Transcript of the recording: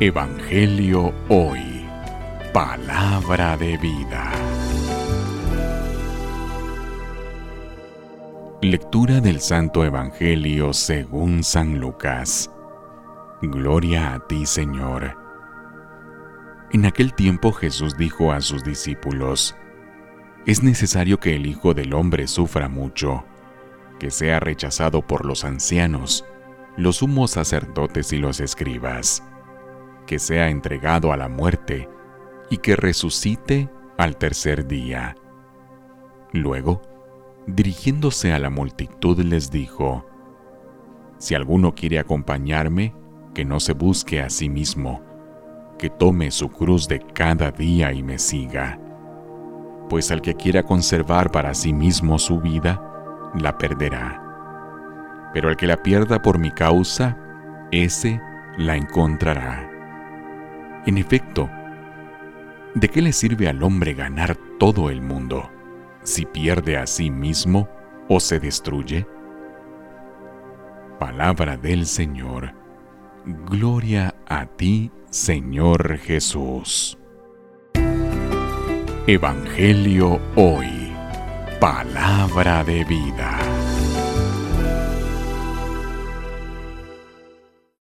Evangelio Hoy. Palabra de vida. Lectura del Santo Evangelio según San Lucas. Gloria a ti, Señor. En aquel tiempo Jesús dijo a sus discípulos, Es necesario que el Hijo del Hombre sufra mucho, que sea rechazado por los ancianos, los sumos sacerdotes y los escribas que sea entregado a la muerte y que resucite al tercer día. Luego, dirigiéndose a la multitud les dijo, Si alguno quiere acompañarme, que no se busque a sí mismo, que tome su cruz de cada día y me siga. Pues al que quiera conservar para sí mismo su vida, la perderá. Pero al que la pierda por mi causa, ese la encontrará. En efecto, ¿de qué le sirve al hombre ganar todo el mundo si pierde a sí mismo o se destruye? Palabra del Señor. Gloria a ti, Señor Jesús. Evangelio hoy. Palabra de vida.